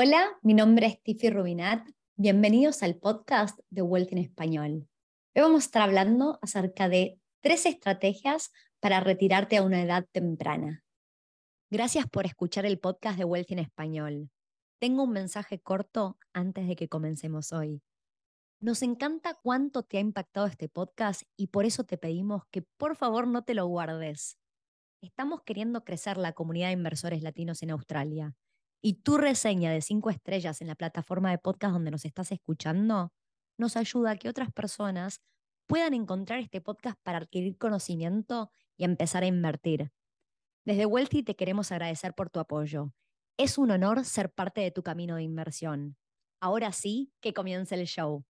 Hola, mi nombre es Tiffy Rubinat. Bienvenidos al podcast de Wealth en Español. Hoy vamos a estar hablando acerca de tres estrategias para retirarte a una edad temprana. Gracias por escuchar el podcast de Wealth en Español. Tengo un mensaje corto antes de que comencemos hoy. Nos encanta cuánto te ha impactado este podcast y por eso te pedimos que por favor no te lo guardes. Estamos queriendo crecer la comunidad de inversores latinos en Australia y tu reseña de cinco estrellas en la plataforma de podcast donde nos estás escuchando nos ayuda a que otras personas puedan encontrar este podcast para adquirir conocimiento y empezar a invertir. Desde Wealthy te queremos agradecer por tu apoyo. Es un honor ser parte de tu camino de inversión. Ahora sí, que comience el show.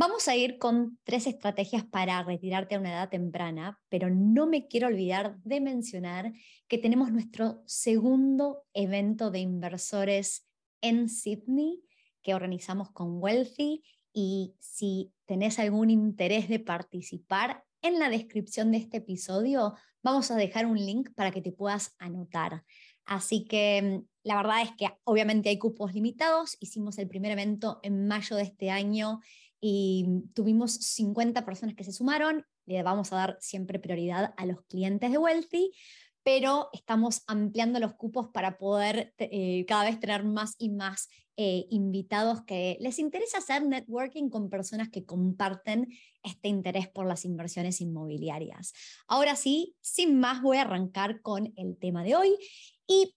Vamos a ir con tres estrategias para retirarte a una edad temprana, pero no me quiero olvidar de mencionar que tenemos nuestro segundo evento de inversores en Sydney que organizamos con Wealthy y si tenés algún interés de participar, en la descripción de este episodio vamos a dejar un link para que te puedas anotar. Así que la verdad es que obviamente hay cupos limitados. Hicimos el primer evento en mayo de este año y tuvimos 50 personas que se sumaron. Le vamos a dar siempre prioridad a los clientes de Wealthy, pero estamos ampliando los cupos para poder eh, cada vez tener más y más eh, invitados que les interesa hacer networking con personas que comparten este interés por las inversiones inmobiliarias. Ahora sí, sin más, voy a arrancar con el tema de hoy y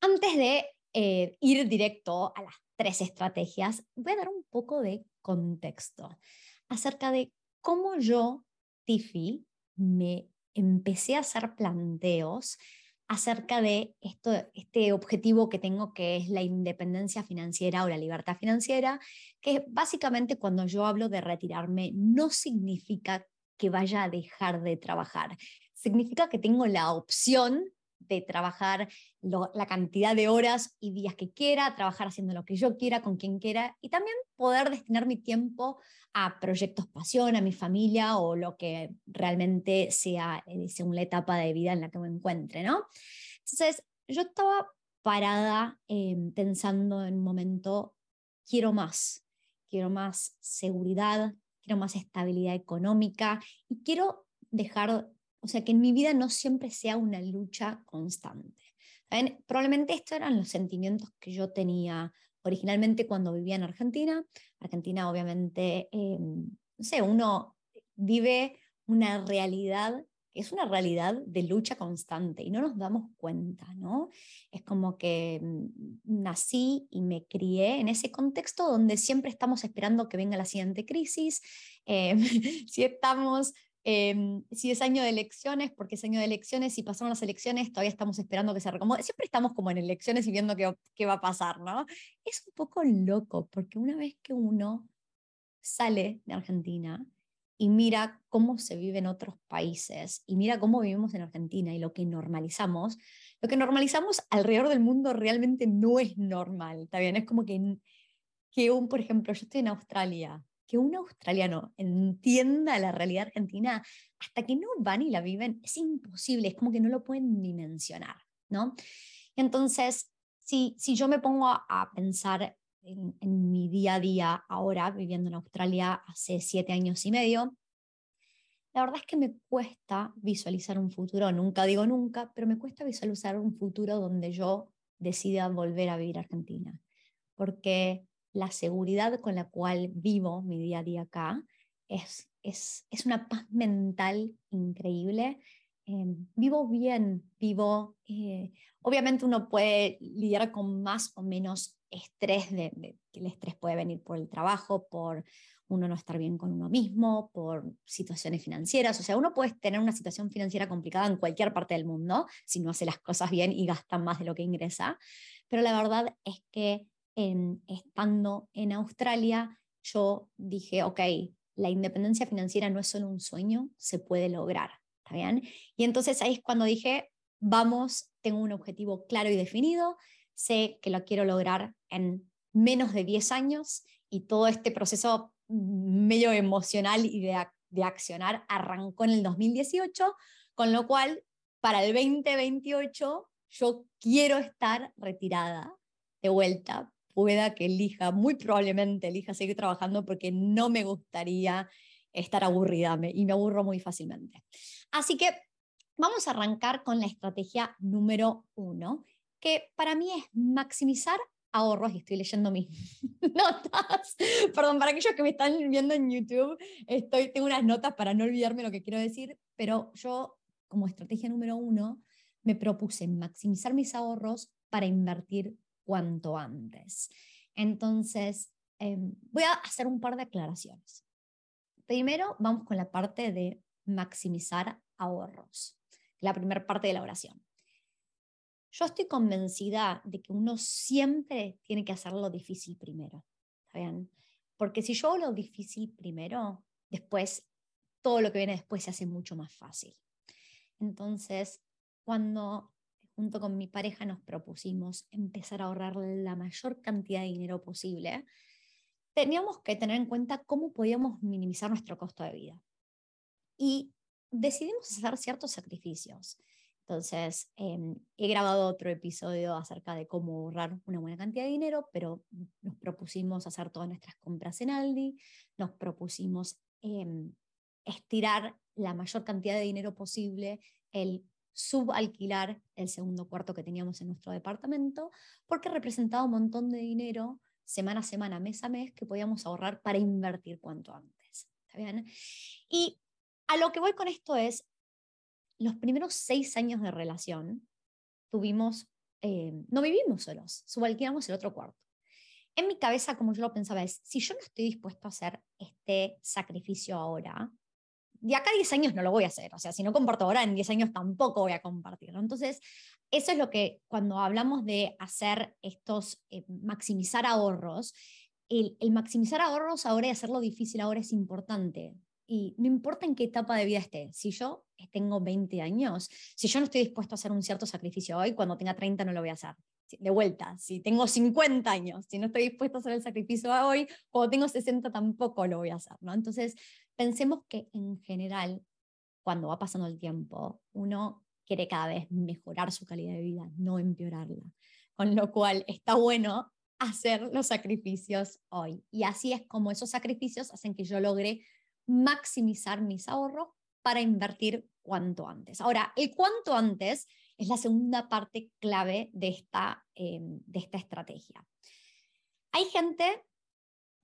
antes de eh, ir directo a las tres estrategias, voy a dar un poco de contexto acerca de cómo yo, Tiffy, me empecé a hacer planteos acerca de esto, este objetivo que tengo que es la independencia financiera o la libertad financiera, que básicamente cuando yo hablo de retirarme no significa que vaya a dejar de trabajar, significa que tengo la opción de trabajar la cantidad de horas y días que quiera, trabajar haciendo lo que yo quiera, con quien quiera, y también poder destinar mi tiempo a proyectos pasión, a mi familia o lo que realmente sea eh, según la etapa de vida en la que me encuentre, ¿no? Entonces, yo estaba parada em, pensando en un momento, quiero más, quiero más seguridad, quiero más estabilidad económica y quiero dejar o sea, que en mi vida no siempre sea una lucha constante. Probablemente estos eran los sentimientos que yo tenía originalmente cuando vivía en Argentina. Argentina, obviamente, em, no sé, uno vive una realidad es una realidad de lucha constante y no nos damos cuenta, ¿no? Es como que mm, nací y me crié en ese contexto donde siempre estamos esperando que venga la siguiente crisis, em, si estamos Em, si es año de elecciones, porque es año de elecciones, si pasaron las elecciones, todavía estamos esperando que se recomode. Siempre estamos como en elecciones y viendo qué, qué va a pasar, ¿no? Es un poco loco, porque una vez que uno sale de Argentina y mira cómo se vive en otros países y mira cómo vivimos en Argentina y lo que normalizamos, lo que normalizamos alrededor del mundo realmente no es normal, ¿está bien? Es como que, que un, por ejemplo, yo estoy en Australia que un australiano entienda la realidad argentina hasta que no van y la viven es imposible, es como que no lo pueden dimensionar, ¿no? Entonces, si, si yo me pongo a, pensar en, en, mi día a día ahora, viviendo en Australia hace siete años y medio, la verdad es que me cuesta visualizar un futuro, nunca digo nunca, pero me cuesta visualizar un futuro donde yo decida volver a vivir a Argentina, porque la seguridad con la cual vivo mi día a día acá es, es, es una paz mental increíble. Em, vivo bien, vivo, eh, obviamente uno puede lidiar con más o menos estrés, de, el estrés puede venir por el trabajo, por uno no estar bien con uno mismo, por situaciones financieras, o sea, uno puede tener una situación financiera complicada en cualquier parte del mundo si no hace las cosas bien y gasta más de lo que ingresa, pero la verdad es que estando en Australia, yo dije, ok, la independencia financiera no es solo un sueño, se puede lograr, ¿está bien? Y entonces ahí es cuando dije, vamos, tengo un objetivo claro y definido, sé que lo quiero lograr en menos de 10 años y todo este proceso medio emocional y de, de accionar arrancó en el 2018 Con lo cual, para el 2028, yo quiero estar retirada de vuelta, pueda que elija, muy probablemente elija seguir trabajando porque no me gustaría estar aburrida y me aburro muy fácilmente. Así que vamos a arrancar con la estrategia número uno, que para mí es maximizar ahorros, y estoy leyendo mis notas, perdón, para aquellos que me están viendo en YouTube, estoy, tengo unas notas para no olvidarme lo que quiero decir, pero yo como estrategia número uno me propuse maximizar mis ahorros para invertir cuanto antes. Entonces, em, voy a hacer un par de aclaraciones. Primero, vamos con la parte de maximizar ahorros, la primera parte de la oración. Yo estoy convencida de que uno siempre tiene que hacer lo difícil primero, bien? Porque si yo hago lo difícil primero, después todo lo que viene después se hace mucho más fácil. Entonces, cuando junto con mi pareja nos propusimos empezar a ahorrar la mayor cantidad de dinero posible, teníamos que tener en cuenta cómo podíamos minimizar nuestro costo de vida. Y decidimos hacer ciertos sacrificios. Entonces, em, he grabado otro episodio acerca de cómo ahorrar una buena cantidad de dinero, pero nos propusimos hacer todas nuestras compras en Aldi, nos propusimos em, estirar la mayor cantidad de dinero posible, el subalquilar el segundo cuarto que teníamos en nuestro departamento, porque representaba un montón de dinero semana a semana, mes a mes, que podíamos ahorrar para invertir cuanto antes. ¿Está bien? Y a lo que voy con esto es, los primeros seis años de relación tuvimos, eh, no vivimos solos, subalquilamos el otro cuarto. En mi cabeza, como yo lo pensaba, es, si yo no estoy dispuesto a hacer este sacrificio ahora, de acá a 10 años no lo voy a hacer, o sea, si no comparto ahora, en 10 años tampoco voy a compartirlo. Entonces, eso es lo que cuando hablamos de hacer estos, eh, maximizar ahorros, el, el, maximizar ahorros ahora y hacerlo difícil ahora es importante. Y no importa en qué etapa de vida esté, si yo tengo 20 años, si yo no estoy dispuesto a hacer un cierto sacrificio hoy, cuando tenga 30 no lo voy a hacer. De vuelta, si tengo 50 años, si no estoy dispuesto a hacer el sacrificio hoy, cuando tengo 60 tampoco lo voy a hacer. ¿no? Entonces, pensemos que en general, cuando va pasando el tiempo, uno quiere cada vez mejorar su calidad de vida, no empeorarla. Con lo cual está bueno hacer los sacrificios hoy. Y así es como esos sacrificios hacen que yo logre maximizar mis ahorros para invertir cuanto antes. Ahora, el cuanto antes es la segunda parte clave de esta, em, de esta estrategia. Hay gente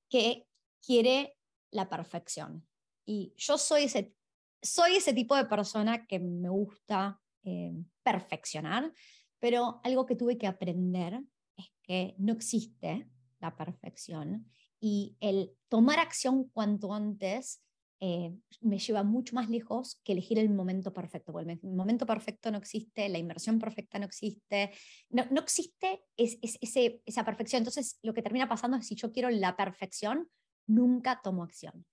que quiere la perfección. Y yo soy ese, soy ese tipo de persona que me gusta eh, perfeccionar, pero algo que tuve que aprender es que no existe la perfección y el tomar acción cuanto antes eh, me lleva mucho más lejos que elegir el momento perfecto. Porque el momento perfecto no existe, la inversión perfecta no existe, no, no existe es, ese, esa perfección. Entonces, lo que termina pasando es si yo quiero la perfección, nunca tomo acción.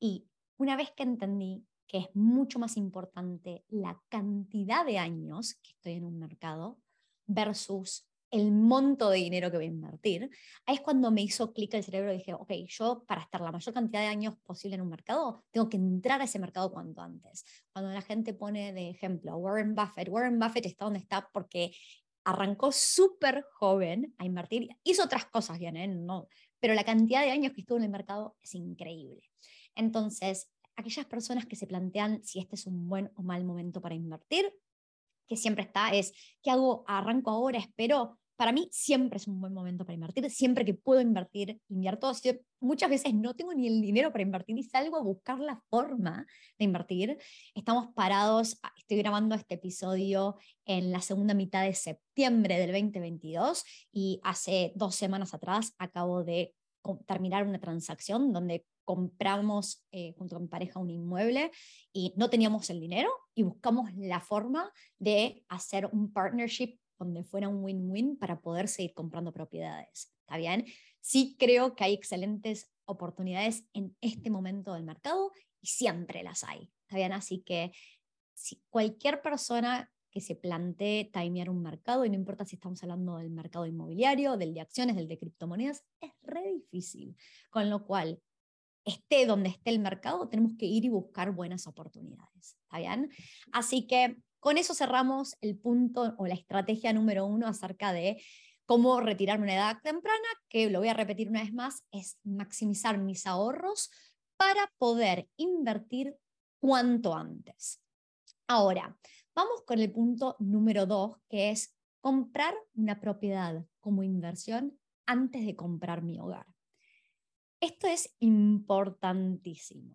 Y una vez que entendí que es mucho más importante la cantidad de años que estoy en un mercado versus el monto de dinero que voy a invertir, ahí es cuando me hizo clic el cerebro y dije, ok, yo para estar la mayor cantidad de años posible en un mercado, tengo que entrar a ese mercado cuanto antes. Cuando la gente pone de ejemplo Warren Buffett, Warren Buffett está donde está porque arrancó súper joven a invertir, hizo otras cosas bien, ¿eh? no, pero la cantidad de años que estuvo en el mercado es increíble. Entonces, aquellas personas que se plantean si este es un buen o mal momento para invertir, que siempre está, es, ¿qué hago? ¿Arranco ahora? ¿Espero? Para mí siempre es un buen momento para invertir, siempre que puedo invertir, invierto. Muchas veces no tengo ni el dinero para invertir y salgo a buscar la forma de invertir. Estamos parados, ah, estoy grabando este episodio en la segunda mitad de septiembre del 2022 y hace dos semanas atrás acabo de terminar una transacción donde compramos eh, junto con mi pareja un inmueble y no teníamos el dinero y buscamos la forma de hacer un partnership donde fuera un win-win para poder seguir comprando propiedades. ¿Está bien? Sí creo que hay excelentes oportunidades en este momento del mercado y siempre las hay. ¿Está bien? Así que si cualquier persona que se plantee timear un mercado, y no importa si estamos hablando del mercado inmobiliario, del de acciones, del de criptomonedas, es re difícil. Con lo cual, esté donde esté el mercado, tenemos que ir y buscar buenas oportunidades. ¿Está bien? Así que con eso cerramos el punto o la estrategia número uno acerca de cómo retirar una edad temprana, que lo voy a repetir una vez más, es maximizar mis ahorros para poder invertir cuanto antes. Ahora, vamos con el punto número dos, que es comprar una propiedad como inversión antes de comprar mi hogar. Esto es importantísimo.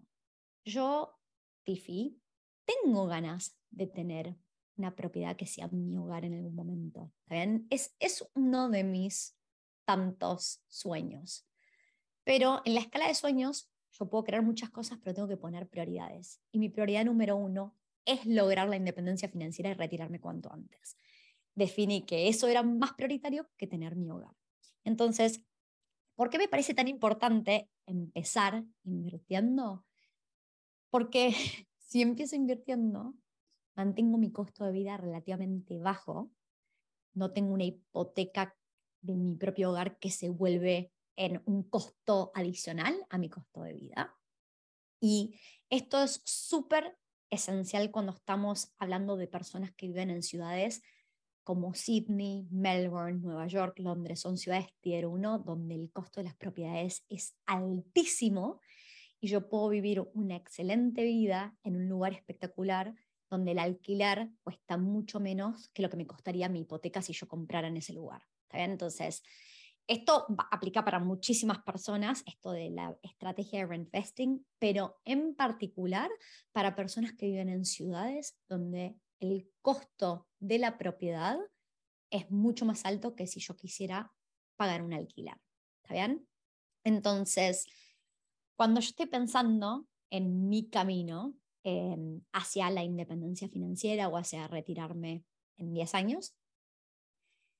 Yo, Tiffy, tengo ganas de tener una propiedad que sea mi hogar en algún momento. Es, es uno de mis tantos sueños. Pero en la escala de sueños, yo puedo crear muchas cosas, pero tengo que poner prioridades. Y mi prioridad número uno es lograr la independencia financiera y retirarme cuanto antes. Definí que eso era más prioritario que tener mi hogar. Entonces, ¿Por qué me parece tan importante empezar invirtiendo? Porque si empiezo invirtiendo, mantengo mi costo de vida relativamente bajo, no tengo una hipoteca de mi propio hogar que se vuelve en un costo adicional a mi costo de vida. Y esto es súper esencial cuando estamos hablando de personas que viven en ciudades como Sydney, Melbourne, Nueva York, Londres, son ciudades tier 1 donde el costo de las propiedades es altísimo y yo puedo vivir una excelente vida en un lugar espectacular donde el alquiler cuesta mucho menos que lo que me costaría mi hipoteca si yo comprara en ese lugar. ¿Está bien? Entonces, esto aplica para muchísimas personas, esto de la estrategia de reinvesting, pero en particular para personas que viven en ciudades donde el costo de la propiedad es mucho más alto que si yo quisiera pagar un alquiler. ¿Está bien? Entonces, cuando yo estoy pensando en mi camino em, hacia la independencia financiera o hacia retirarme en 10 años,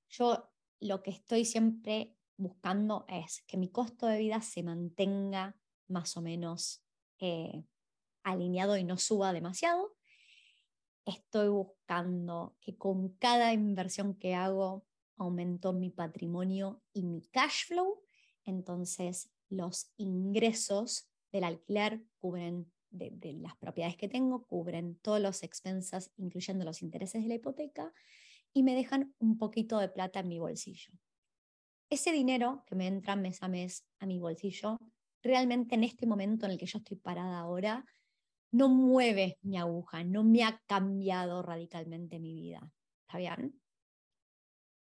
yo lo que estoy siempre buscando es que mi costo de vida se mantenga más o menos eh, alineado y no suba demasiado estoy buscando que con cada inversión que hago aumento mi patrimonio y mi cash flow, entonces los ingresos del alquiler cubren de, las propiedades que tengo, cubren todos los expensas, incluyendo los intereses de la hipoteca, y me dejan un poquito de plata en mi bolsillo. Ese dinero que me entra mes a mes a mi bolsillo, realmente en este momento en el que yo estoy parada ahora, no mueve mi aguja, no me ha cambiado radicalmente mi vida. ¿Está bien?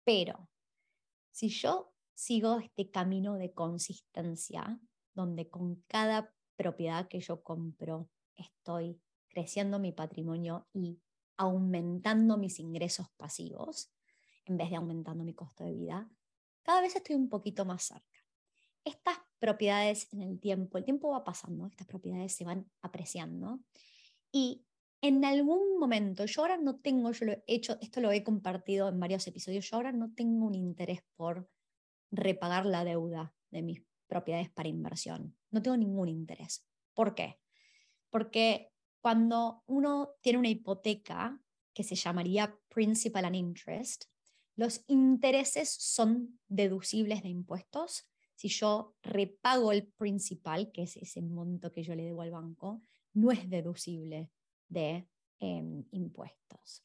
Pero si yo sigo este camino de consistencia, donde con cada propiedad que yo compro estoy creciendo mi patrimonio y aumentando mis ingresos pasivos, en vez de aumentando mi costo de vida, cada vez estoy un poquito más cerca estas propiedades en el tiempo, el tiempo va pasando, estas propiedades se van apreciando y en algún momento, yo ahora no tengo, yo lo he hecho, esto lo he compartido en varios episodios, yo ahora no tengo un interés por repagar la deuda de mis propiedades para inversión. No tengo ningún interés. ¿Por qué? Porque cuando uno tiene una hipoteca que se llamaría principal and interest, los intereses son deducibles de impuestos si yo repago el principal, que es ese monto que yo le debo al banco, no es deducible de em, impuestos.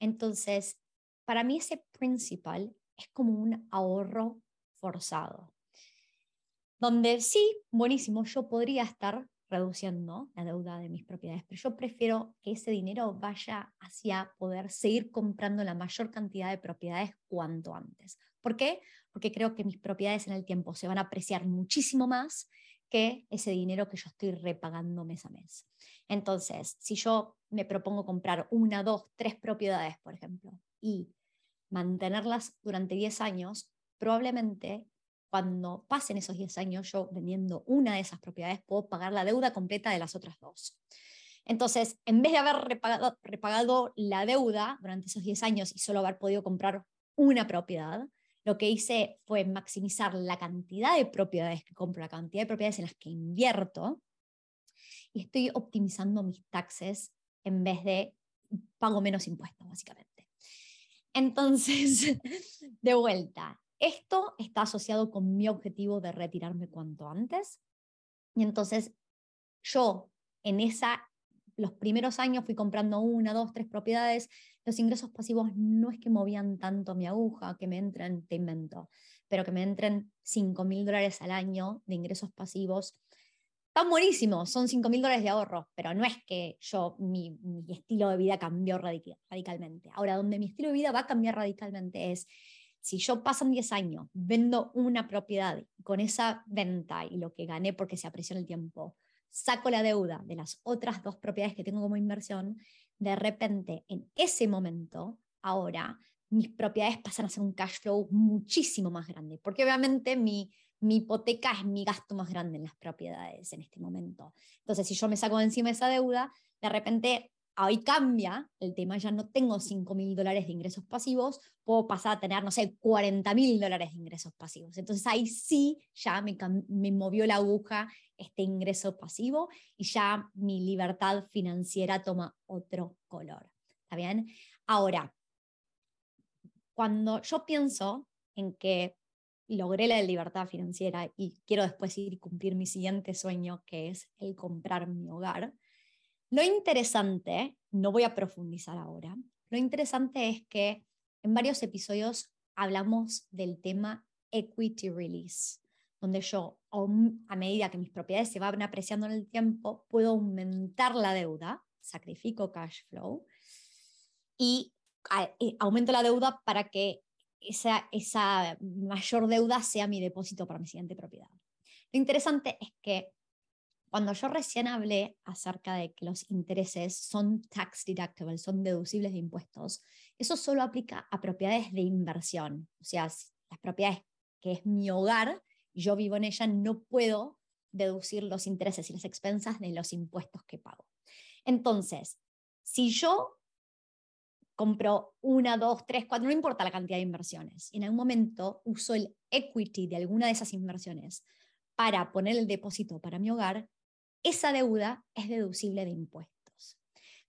Entonces, para mí ese principal es como un ahorro forzado, donde sí, buenísimo, yo podría estar reduciendo la deuda de mis propiedades, pero yo prefiero que ese dinero vaya hacia poder seguir comprando la mayor cantidad de propiedades cuanto antes. ¿Por qué? Porque creo que mis propiedades en el tiempo se van a apreciar muchísimo más que ese dinero que yo estoy repagando mes a mes. Entonces, si yo me propongo comprar una, dos, tres propiedades, por ejemplo, y mantenerlas durante 10 años, probablemente cuando pasen esos 10 años, yo vendiendo una de esas propiedades puedo pagar la deuda completa de las otras dos. Entonces, en vez de haber repagado, repagado la deuda durante esos 10 años y solo haber podido comprar una propiedad, lo que hice fue maximizar la cantidad de propiedades que compro, la cantidad de propiedades en las que invierto, y estoy optimizando mis taxes en vez de pago menos impuestos, básicamente. Entonces, de vuelta, esto está asociado con mi objetivo de retirarme cuanto antes. Y entonces yo en esa, los primeros años fui comprando una, dos, tres propiedades, los ingresos pasivos no es que movían tanto mi aguja, que me entren, te invento, pero que me entren 5 mil dólares al año de ingresos pasivos. Están buenísimos, son 5 mil dólares de ahorro, pero no es que yo, mi, estilo de vida cambió radicalmente. Ahora, donde mi estilo de vida va a cambiar radicalmente es si yo pasan 10 años, vendo una propiedad con esa venta y lo que gané porque se apreció el tiempo, saco la deuda de las otras dos propiedades que tengo como inversión, de repente en ese momento, ahora, mis propiedades pasan a ser un cash flow muchísimo más grande, porque obviamente mi, mi hipoteca es mi gasto más grande en las propiedades en este momento. Entonces, si yo me saco de encima esa deuda, de repente ahí cambia el tema, ya no tengo 5 mil dólares de ingresos pasivos, puedo pasar a tener, no sé, 40 mil dólares de ingresos pasivos. Entonces ahí sí ya me, me movió la aguja este ingreso pasivo y ya mi libertad financiera toma otro color. ¿Está bien? Ahora, cuando yo pienso en que logré la libertad financiera y quiero después ir cumplir mi siguiente sueño, que es el comprar mi hogar, lo interesante, no voy a profundizar ahora, lo interesante es que en varios episodios hablamos del tema equity release, donde yo a medida que mis propiedades se van apreciando en el tiempo, puedo aumentar la deuda, sacrifico cash flow y aumento la deuda para que esa, esa mayor deuda sea mi depósito para mi siguiente propiedad. Lo interesante es que cuando yo recién hablé acerca de que los intereses son tax deductible, son deducibles de impuestos, eso solo aplica a propiedades de inversión. O sea, las propiedades que es mi hogar yo vivo en ella, no puedo deducir los intereses y las expensas de los impuestos que pago. Entonces, si yo compro una, dos, tres, cuatro, no importa la cantidad de inversiones, y en algún momento uso el equity de alguna de esas inversiones para poner el depósito para mi hogar, esa deuda es deducible de impuestos.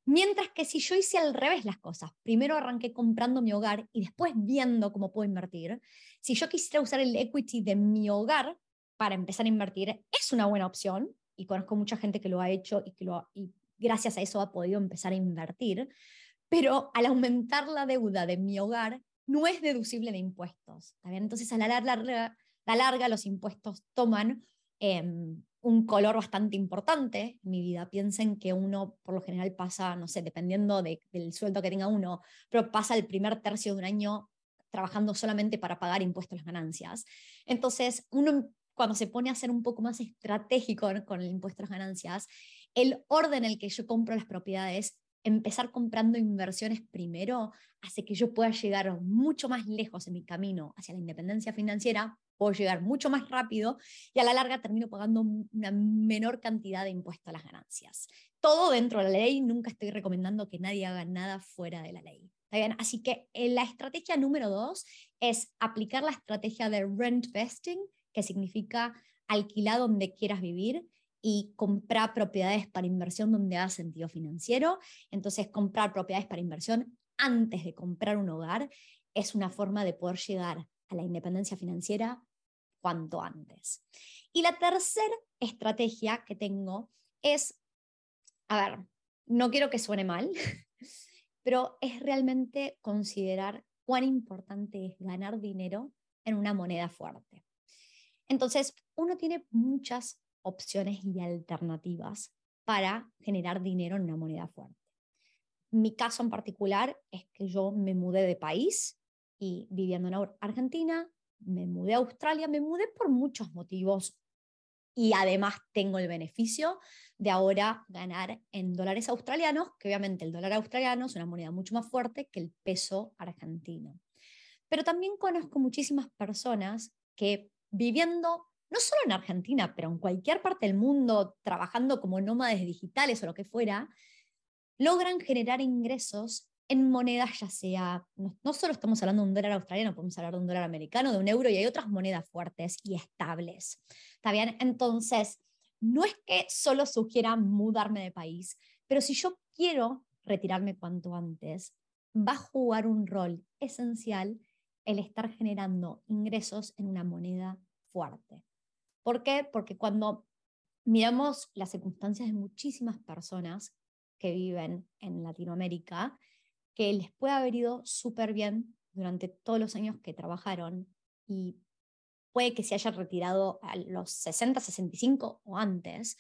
Mientras que si yo hice al revés las cosas, primero arranqué comprando mi hogar y después viendo cómo puedo invertir, si yo quisiera usar el equity de mi hogar para empezar a invertir, es una buena opción y conozco mucha gente que lo ha hecho y que lo gracias a eso ha podido empezar a invertir, pero al aumentar la deuda de mi hogar no es deducible de impuestos. Entonces a la larga, la larga los impuestos toman em, un color bastante importante en mi vida. Piensen que uno por lo general pasa, no sé, dependiendo del sueldo que tenga uno, pero pasa el primer tercio de un año trabajando solamente para pagar impuestos a las ganancias. Entonces, uno cuando se pone a ser un poco más estratégico con el impuesto a las ganancias, el orden en el que yo compro las propiedades empezar comprando inversiones primero hace que yo pueda llegar mucho más lejos en mi camino hacia la independencia financiera, puedo llegar mucho más rápido y a la larga termino pagando una menor cantidad de impuesto a las ganancias. Todo dentro de la ley, nunca estoy recomendando que nadie haga nada fuera de la ley. Así que eh, la estrategia número dos es aplicar la estrategia de rent vesting, que significa alquilar donde quieras vivir y comprar propiedades para inversión donde haga sentido financiero. Entonces, comprar propiedades para inversión antes de comprar un hogar es una forma de poder llegar a la independencia financiera cuanto antes. Y la tercera estrategia que tengo es, a ver, no quiero que suene mal, pero es realmente considerar cuán importante es ganar dinero en una moneda fuerte. Entonces, uno tiene muchas opciones y alternativas para generar dinero en una moneda fuerte. Mi caso en particular es que yo me mudé de país y viviendo en Argentina, me mudé a Australia, me mudé por muchos motivos y además tengo el beneficio de ahora ganar en dólares australianos, que obviamente el dólar australiano es una moneda mucho más fuerte que el peso argentino. Pero también conozco muchísimas personas que viviendo no solo en Argentina, pero en cualquier parte del mundo, trabajando como nómades digitales o lo que fuera, logran generar ingresos en monedas, ya sea, no, solo estamos hablando de un dólar australiano, podemos hablar de un dólar americano, de un euro, y hay otras monedas fuertes y estables. ¿Está bien? Entonces, no es que solo sugiera mudarme de país, pero si yo quiero retirarme cuanto antes, va a jugar un rol esencial el estar generando ingresos en una moneda fuerte. ¿Por qué? Porque cuando miramos las circunstancias de muchísimas personas que viven en Latinoamérica, que les puede haber ido súper bien durante todos los años que trabajaron y puede que se haya retirado a los 60, 65 o antes,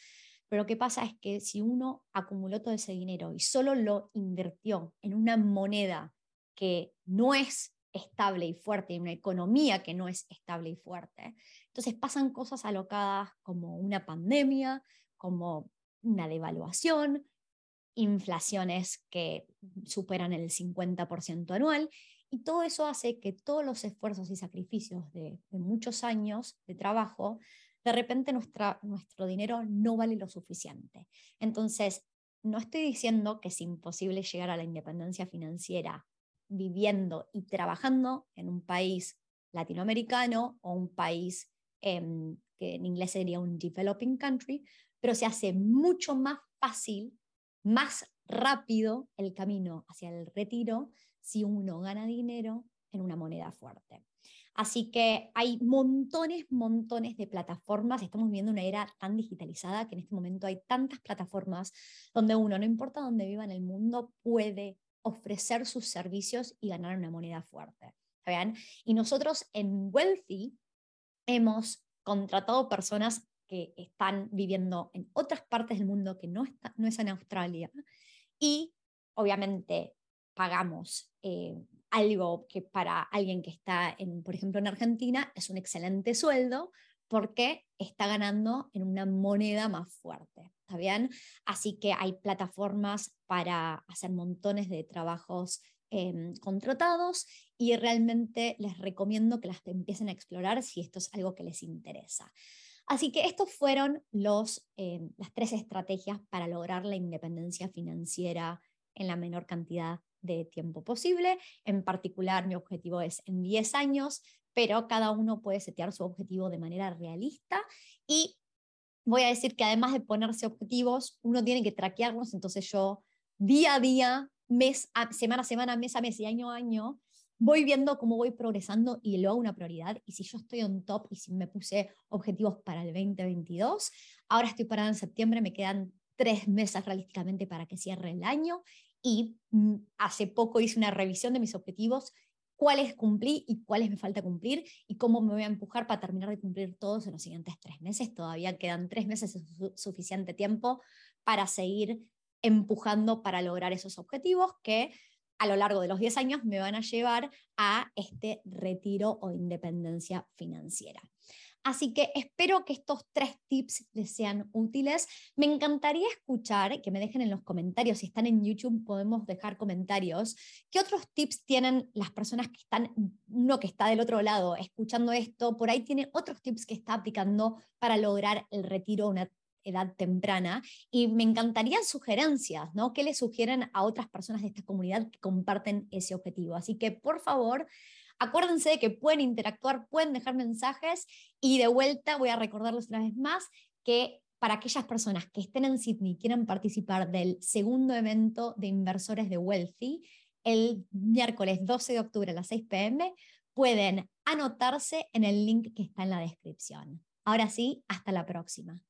pero lo que pasa es que si uno acumuló todo ese dinero y solo lo invirtió en una moneda que no es estable y fuerte, y una economía que no es estable y fuerte, entonces pasan cosas alocadas como una pandemia, como una devaluación, inflaciones que superan el 50% anual, y todo eso hace que todos los esfuerzos y sacrificios de, muchos años de trabajo, de repente nuestro dinero no vale lo suficiente. Entonces, no estoy diciendo que es imposible llegar a la independencia financiera viviendo y trabajando en un país latinoamericano o un país em, que en inglés sería un developing country, pero se hace mucho más fácil, más rápido el camino hacia el retiro si uno gana dinero en una moneda fuerte. Así que hay montones, montones de plataformas. Estamos viviendo una era tan digitalizada que en este momento hay tantas plataformas donde uno, no importa dónde viva en el mundo, puede ofrecer sus servicios y ganar una moneda fuerte. ¿Vean? Y nosotros en Wealthy hemos contratado personas que están viviendo en otras partes del mundo que no, está, no es en Australia y obviamente pagamos eh, algo que para alguien que está, en, por ejemplo, en Argentina es un excelente sueldo porque está ganando en una moneda más fuerte. ¿Está bien? Así que hay plataformas para hacer montones de trabajos em, contratados y realmente les recomiendo que las empiecen a explorar si esto es algo que les interesa. Así que estos fueron los, em, las tres estrategias para lograr la independencia financiera en la menor cantidad de tiempo posible. En particular, mi objetivo es en 10 años, pero cada uno puede setear su objetivo de manera realista y voy a decir que además de ponerse objetivos, uno tiene que traquearlos, entonces yo día a día, mes a, semana a semana, mes a mes y año a año, voy viendo cómo voy progresando y lo hago una prioridad. Y si yo estoy on top y si me puse objetivos para el 2022, ahora estoy parada en septiembre, me quedan tres meses realísticamente para que cierre el año y mm, hace poco hice una revisión de mis objetivos cuáles cumplí y cuáles me falta cumplir y cómo me voy a empujar para terminar de cumplir todos en los siguientes tres meses. Todavía quedan tres meses, es suficiente tiempo para seguir empujando para lograr esos objetivos que a lo largo de los 10 años me van a llevar a este retiro o independencia financiera. Así que espero que estos tres tips les sean útiles. Me encantaría escuchar, que me dejen en los comentarios, si están en YouTube podemos dejar comentarios, qué otros tips tienen las personas que están, uno que está del otro lado escuchando esto, por ahí tiene otros tips que está aplicando para lograr el retiro una edad temprana y me encantarían sugerencias, ¿no? ¿Qué le sugieren a otras personas de esta comunidad que comparten ese objetivo? Así que por favor, Acuérdense de que pueden interactuar, pueden dejar mensajes y de vuelta voy a recordarles una vez más que para aquellas personas que estén en Sydney y quieran participar del segundo evento de inversores de Wealthy, el miércoles 12 de octubre a las 6 pm, pueden anotarse en el link que está en la descripción. Ahora sí, hasta la próxima.